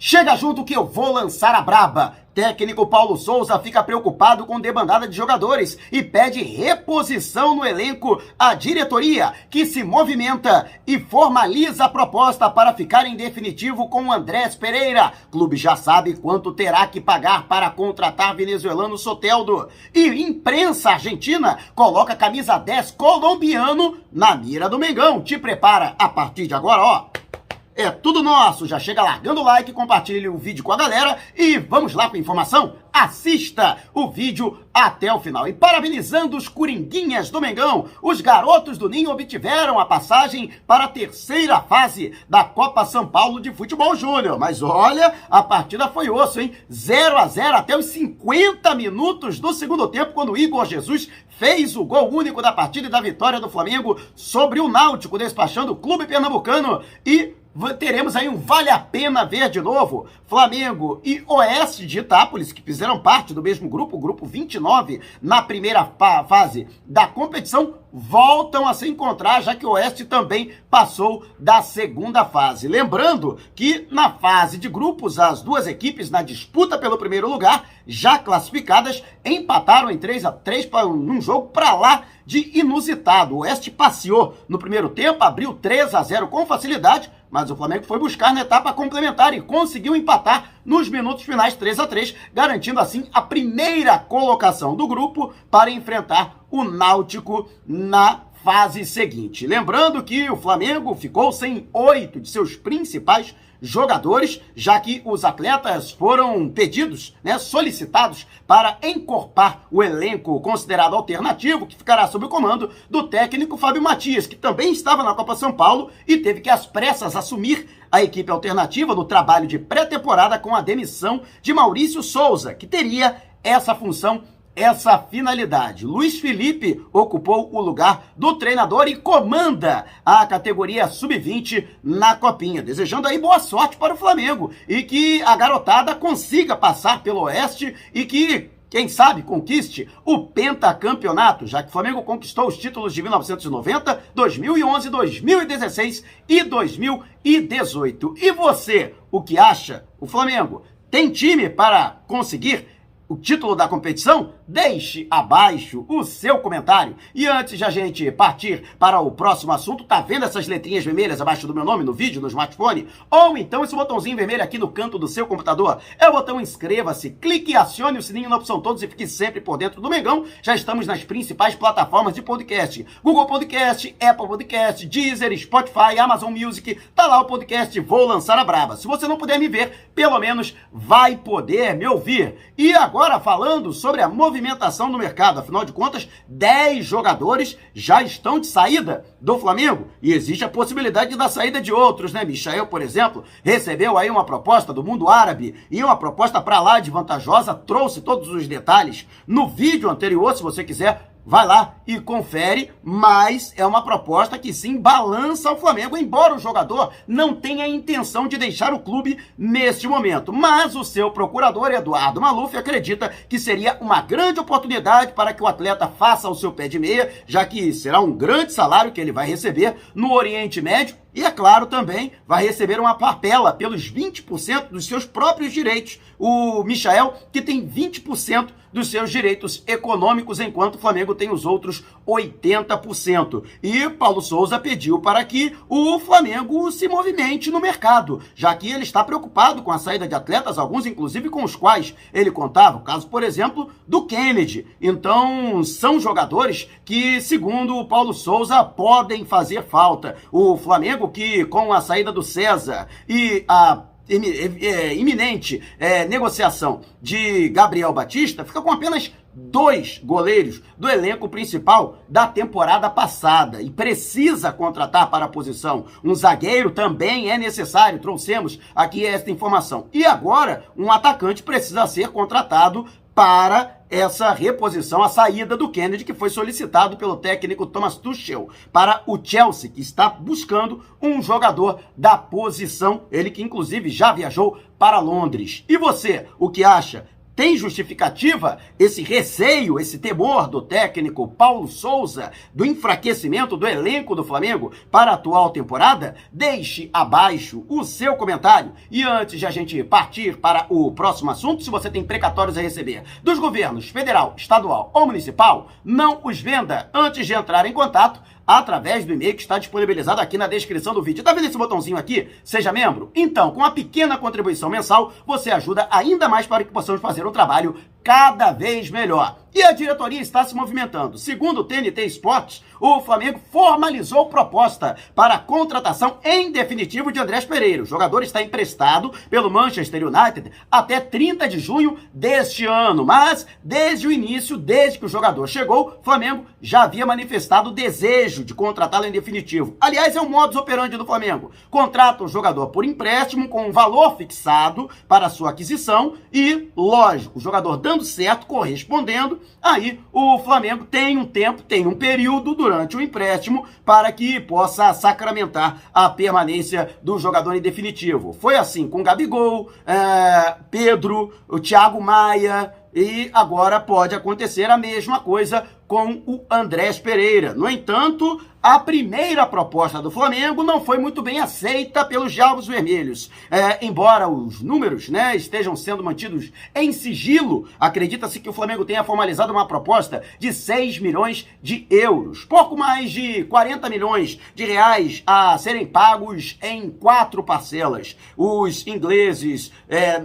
Chega junto que eu vou lançar a braba. Técnico Paulo Souza fica preocupado com debandada de jogadores e pede reposição no elenco. A diretoria, que se movimenta e formaliza a proposta para ficar em definitivo com Andrés Pereira. Clube já sabe quanto terá que pagar para contratar venezuelano Soteldo. E imprensa argentina coloca camisa 10 colombiano na mira do Mengão. Te prepara a partir de agora, ó. É tudo nosso. Já chega largando o like, compartilhe o vídeo com a galera e vamos lá com a informação? Assista o vídeo até o final. E parabenizando os Coringuinhas do Mengão, os garotos do Ninho obtiveram a passagem para a terceira fase da Copa São Paulo de Futebol Júnior. Mas olha, a partida foi osso, hein? 0 a 0 até os 50 minutos do segundo tempo, quando Igor Jesus fez o gol único da partida e da vitória do Flamengo sobre o Náutico, despachando o clube pernambucano e teremos aí um Vale a Pena Ver de novo. Flamengo e Oeste de Itápolis, que fizeram parte do mesmo grupo, grupo 29, na primeira fase da competição, voltam a se encontrar, já que o Oeste também passou da segunda fase. Lembrando que na fase de grupos, as duas equipes na disputa pelo primeiro lugar, já classificadas, empataram em 3 a 3 num jogo para lá de inusitado. O Oeste passeou no primeiro tempo, abriu 3 a 0 com facilidade, mas o Flamengo foi buscar na etapa complementar e conseguiu empatar nos minutos finais 3 a 3, garantindo assim a primeira colocação do grupo para enfrentar o Náutico na fase seguinte. Lembrando que o Flamengo ficou sem oito de seus principais jogadores, já que os atletas foram pedidos, né, solicitados para encorpar o elenco considerado alternativo, que ficará sob o comando do técnico Fábio Matias, que também estava na Copa São Paulo e teve que às pressas assumir a equipe alternativa no trabalho de pré-temporada com a demissão de Maurício Souza, que teria essa função essa finalidade. Luiz Felipe ocupou o lugar do treinador e comanda a categoria sub-20 na Copinha, desejando aí boa sorte para o Flamengo e que a garotada consiga passar pelo Oeste e que quem sabe conquiste o pentacampeonato, já que o Flamengo conquistou os títulos de 1990, 2011, 2016 e 2018. E você, o que acha? O Flamengo tem time para conseguir o título da competição? Deixe abaixo o seu comentário. E antes de a gente partir para o próximo assunto, tá vendo essas letrinhas vermelhas abaixo do meu nome no vídeo, no smartphone? Ou então esse botãozinho vermelho aqui no canto do seu computador? É o botão inscreva-se, clique e acione o sininho na opção todos e fique sempre por dentro do Mengão. Já estamos nas principais plataformas de podcast: Google Podcast, Apple Podcast, Deezer, Spotify, Amazon Music. Tá lá o podcast Vou Lançar a Braba. Se você não puder me ver, pelo menos vai poder me ouvir. E agora Agora falando sobre a movimentação no mercado, afinal de contas, 10 jogadores já estão de saída do Flamengo. E existe a possibilidade da saída de outros, né? Michael, por exemplo, recebeu aí uma proposta do mundo árabe e uma proposta para lá de vantajosa, trouxe todos os detalhes no vídeo anterior, se você quiser vai lá e confere, mas é uma proposta que sim balança o Flamengo, embora o jogador não tenha a intenção de deixar o clube neste momento. Mas o seu procurador, Eduardo Maluf, acredita que seria uma grande oportunidade para que o atleta faça o seu pé de meia, já que será um grande salário que ele vai receber no Oriente Médio e, é claro, também vai receber uma papela pelos 20% dos seus próprios direitos. O Michael, que tem 20% dos seus direitos econômicos, enquanto o Flamengo tem os outros 80%. E Paulo Souza pediu para que o Flamengo se movimente no mercado, já que ele está preocupado com a saída de atletas, alguns inclusive com os quais ele contava, o caso, por exemplo, do Kennedy. Então, são jogadores que, segundo o Paulo Souza, podem fazer falta. O Flamengo que com a saída do César e a é, iminente é, negociação de Gabriel Batista, fica com apenas dois goleiros do elenco principal da temporada passada e precisa contratar para a posição. Um zagueiro também é necessário, trouxemos aqui esta informação. E agora, um atacante precisa ser contratado para essa reposição, a saída do Kennedy, que foi solicitado pelo técnico Thomas Tuchel para o Chelsea, que está buscando um jogador da posição, ele que inclusive já viajou para Londres. E você, o que acha? Tem justificativa esse receio, esse temor do técnico Paulo Souza do enfraquecimento do elenco do Flamengo para a atual temporada? Deixe abaixo o seu comentário. E antes de a gente partir para o próximo assunto, se você tem precatórios a receber dos governos federal, estadual ou municipal, não os venda antes de entrar em contato através do e-mail que está disponibilizado aqui na descrição do vídeo. Tá vendo esse botãozinho aqui? Seja membro? Então, com uma pequena contribuição mensal, você ajuda ainda mais para que possamos fazer um trabalho cada vez melhor. E a diretoria está se movimentando. Segundo o TNT Esportes, o Flamengo formalizou proposta para a contratação em definitivo de Andrés Pereira. O jogador está emprestado pelo Manchester United até 30 de junho deste ano. Mas, desde o início, desde que o jogador chegou, o Flamengo já havia manifestado o desejo de contratá-lo em definitivo. Aliás, é o modus operandi do Flamengo. Contrata o jogador por empréstimo com um valor fixado para sua aquisição e, lógico, o jogador dando certo, correspondendo, aí o Flamengo tem um tempo, tem um período durante o empréstimo para que possa sacramentar a permanência do jogador em definitivo. Foi assim com Gabigol, é, Pedro, o Thiago Maia, e agora pode acontecer a mesma coisa com o Andrés Pereira. No entanto, a primeira proposta do Flamengo não foi muito bem aceita pelos Diabos Vermelhos. É, embora os números né, estejam sendo mantidos em sigilo, acredita-se que o Flamengo tenha formalizado uma proposta de 6 milhões de euros. Pouco mais de 40 milhões de reais a serem pagos em quatro parcelas. Os ingleses, é,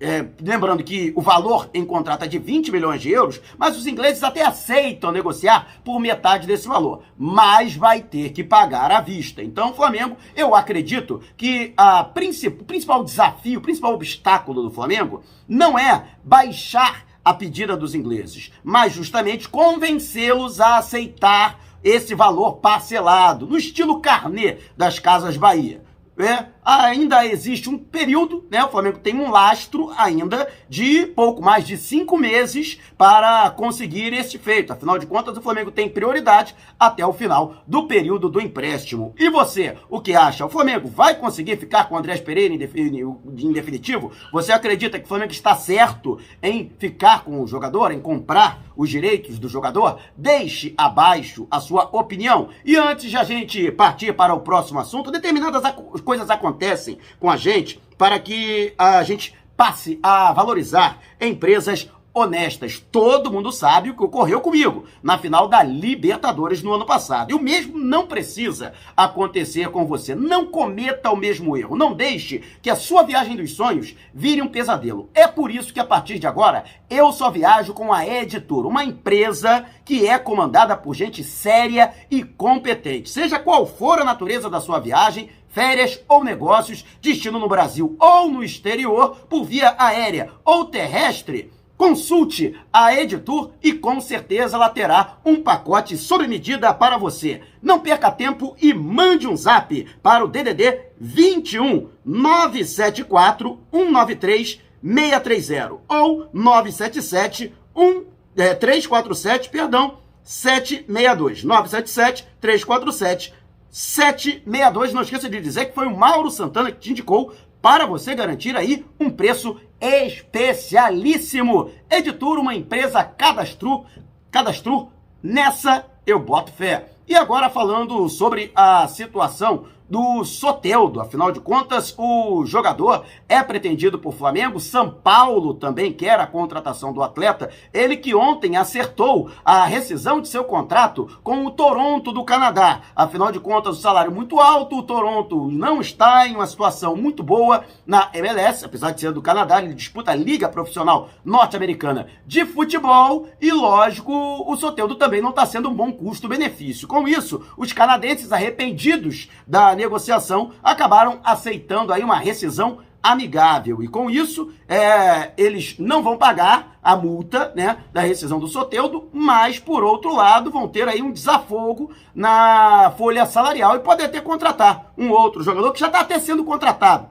é, lembrando que o valor em contrato é de 20 milhões de euros, mas os ingleses até aceitam negociar por metade desse valor, mas vai ter que pagar à vista. Então, Flamengo, eu acredito que a princip... o principal desafio, o principal obstáculo do Flamengo não é baixar a pedida dos ingleses, mas justamente convencê-los a aceitar esse valor parcelado, no estilo carnê das Casas Bahia. É, ainda existe um período, né? O Flamengo tem um lastro ainda de pouco mais de cinco meses para conseguir este feito. Afinal de contas, o Flamengo tem prioridade até o final do período do empréstimo. E você, o que acha? O Flamengo vai conseguir ficar com o Andrés Pereira em definitivo? Você acredita que o Flamengo está certo em ficar com o jogador, em comprar os direitos do jogador? Deixe abaixo a sua opinião. E antes de a gente partir para o próximo assunto, determinadas coisas acontecem acontecem com a gente para que a gente passe a valorizar empresas honestas. Todo mundo sabe o que ocorreu comigo na final da Libertadores no ano passado. E o mesmo não precisa acontecer com você. Não cometa o mesmo erro. Não deixe que a sua viagem dos sonhos vire um pesadelo. É por isso que a partir de agora eu só viajo com a Editor, uma empresa que é comandada por gente séria e competente. Seja qual for a natureza da sua viagem, férias ou negócios, destino no Brasil ou no exterior, por via aérea ou terrestre, Consulte a Editur e com certeza ela terá um pacote sob medida para você. Não perca tempo e mande um zap para o DDD 21 974 193 630 ou 977 1, é, 347, perdão, 762. 977 347 762. Não esqueça de dizer que foi o Mauro Santana que te indicou para você garantir aí um preço especialíssimo. Editor, uma empresa cadastro, cadastro, nessa eu boto fé. E agora falando sobre a situação do Soteldo. Afinal de contas, o jogador é pretendido por Flamengo. São Paulo também quer a contratação do atleta. Ele que ontem acertou a rescisão de seu contrato com o Toronto do Canadá. Afinal de contas, o salário muito alto. O Toronto não está em uma situação muito boa na MLS, apesar de ser do Canadá. Ele disputa a Liga Profissional Norte-Americana de Futebol. E, lógico, o Soteldo também não está sendo um bom custo-benefício. Com isso, os canadenses arrependidos da negociação, acabaram aceitando aí uma rescisão amigável. E com isso, é, eles não vão pagar a multa né, da rescisão do Soteudo, mas, por outro lado, vão ter aí um desafogo na folha salarial e podem até contratar um outro jogador que já está até sendo contratado.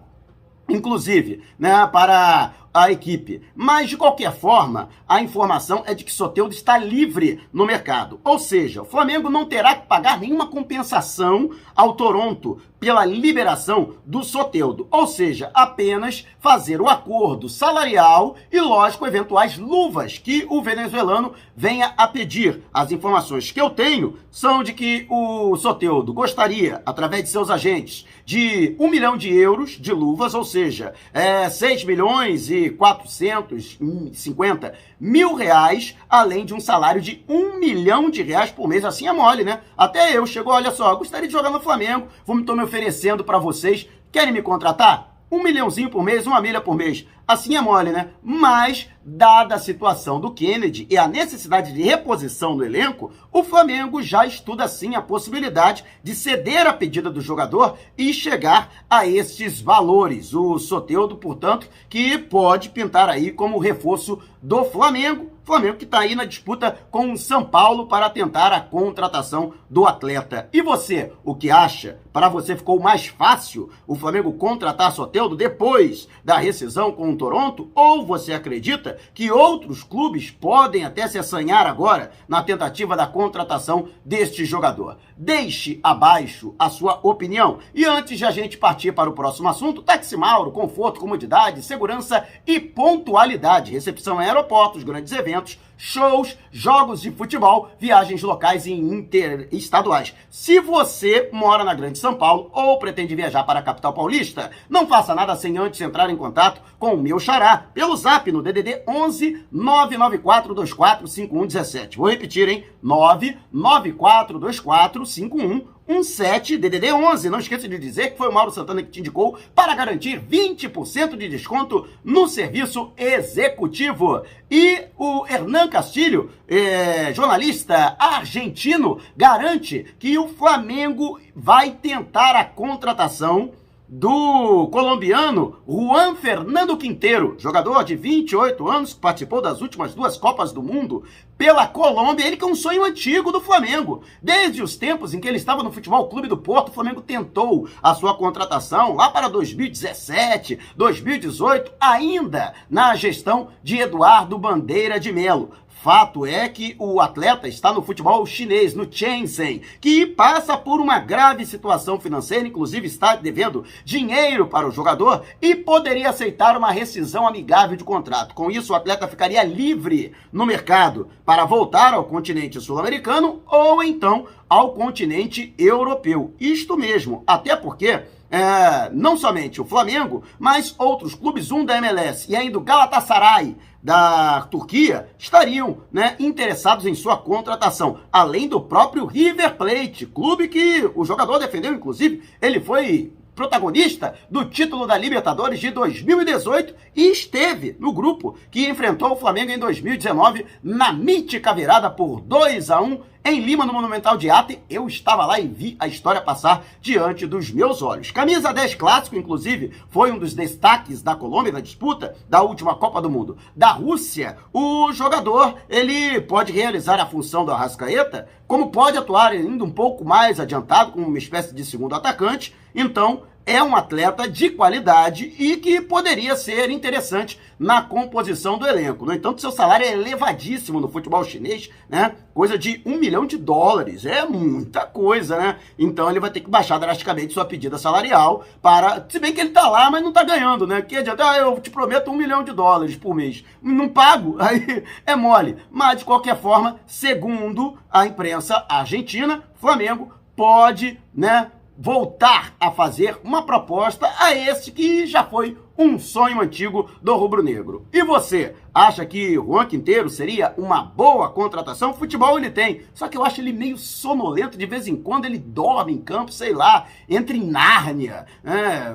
Inclusive, né, para a equipe. Mas, de qualquer forma, a informação é de que Soteudo está livre no mercado. Ou seja, o Flamengo não terá que pagar nenhuma compensação ao Toronto pela liberação do Soteudo. Ou seja, apenas fazer o acordo salarial e, lógico, eventuais luvas que o venezuelano venha a pedir. As informações que eu tenho são de que o Soteudo gostaria, através de seus agentes, de um milhão de euros de luvas, ou seja, é, 6 milhões e 450 mil reais, além de um salário de um milhão de reais por mês. Assim é mole, né? Até eu chego, olha só, gostaria de jogar no Flamengo, vou me estou me oferecendo para vocês. Querem me contratar? Um milhãozinho por mês, uma milha por mês. Assim é mole, né? Mas, dada a situação do Kennedy e a necessidade de reposição no elenco, o Flamengo já estuda sim a possibilidade de ceder a pedida do jogador e chegar a estes valores. O Soteudo, portanto, que pode pintar aí como reforço do Flamengo. Flamengo que está aí na disputa com o São Paulo para tentar a contratação do atleta. E você, o que acha? Para você ficou mais fácil o Flamengo contratar Soteudo depois da rescisão com Toronto? Ou você acredita que outros clubes podem até se assanhar agora na tentativa da contratação deste jogador? Deixe abaixo a sua opinião. E antes de a gente partir para o próximo assunto, Táxi Mauro, conforto, comodidade, segurança e pontualidade. Recepção em aeroportos, grandes eventos, shows, jogos de futebol, viagens locais e interestaduais. Se você mora na Grande São Paulo ou pretende viajar para a capital paulista, não faça nada sem antes entrar em contato com o meu xará pelo zap no DDD 11 99424 5117. Vou repetir, hein? 99424 5117. 17 DDD 11. Não esqueça de dizer que foi o Mauro Santana que te indicou para garantir 20% de desconto no serviço executivo. E o Hernan Castilho, é, jornalista argentino, garante que o Flamengo vai tentar a contratação do colombiano Juan Fernando Quinteiro, jogador de 28 anos que participou das últimas duas Copas do Mundo pela Colômbia. Ele que é um sonho antigo do Flamengo. Desde os tempos em que ele estava no Futebol Clube do Porto, o Flamengo tentou a sua contratação lá para 2017, 2018, ainda na gestão de Eduardo Bandeira de Melo. Fato é que o atleta está no futebol chinês, no Shenzhen, que passa por uma grave situação financeira, inclusive está devendo dinheiro para o jogador e poderia aceitar uma rescisão amigável de contrato. Com isso, o atleta ficaria livre no mercado para voltar ao continente sul-americano ou então ao continente europeu. Isto mesmo, até porque é, não somente o Flamengo, mas outros clubes, um da MLS e ainda o Galatasaray da Turquia, estariam né, interessados em sua contratação, além do próprio River Plate, clube que o jogador defendeu, inclusive, ele foi protagonista do título da Libertadores de 2018 e esteve no grupo que enfrentou o Flamengo em 2019 na mítica virada por 2 a 1 em Lima, no Monumental de Ate, eu estava lá e vi a história passar diante dos meus olhos. Camisa 10 clássico, inclusive, foi um dos destaques da Colômbia na disputa da última Copa do Mundo. Da Rússia, o jogador, ele pode realizar a função do Arrascaeta, como pode atuar ainda um pouco mais adiantado, como uma espécie de segundo atacante. Então, é um atleta de qualidade e que poderia ser interessante na composição do elenco. No entanto, seu salário é elevadíssimo no futebol chinês, né? Coisa de um milhão de dólares. É muita coisa, né? Então ele vai ter que baixar drasticamente sua pedida salarial para. Se bem que ele tá lá, mas não tá ganhando, né? Que adianta, ah, eu te prometo um milhão de dólares por mês. Não pago, aí é mole. Mas, de qualquer forma, segundo a imprensa argentina, Flamengo pode, né? Voltar a fazer uma proposta a esse que já foi um sonho antigo do rubro-negro. E você, acha que Juan Quinteiro seria uma boa contratação? Futebol ele tem, só que eu acho ele meio sonolento, de vez em quando ele dorme em campo, sei lá, entra em Nárnia. É,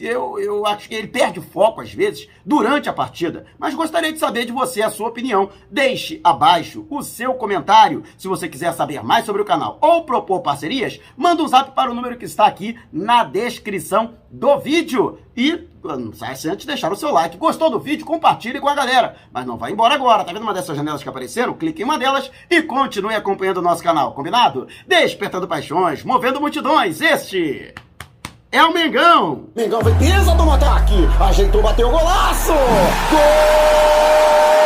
eu, eu acho que ele perde o foco às vezes durante a partida. Mas gostaria de saber de você a sua opinião. Deixe abaixo o seu comentário. Se você quiser saber mais sobre o canal ou propor parcerias, manda um zap para o número que está aqui na descrição do vídeo. E não sai sem antes de deixar o seu like. Gostou do vídeo? Compartilhe com a galera. Mas não vai embora agora. Tá vendo uma dessas janelas que apareceram? Clique em uma delas e continue acompanhando o nosso canal. Combinado? Despertando paixões, movendo multidões. Este é o Mengão. Mengão vem pisa do ataque, ajeitou, bateu o golaço. Gol!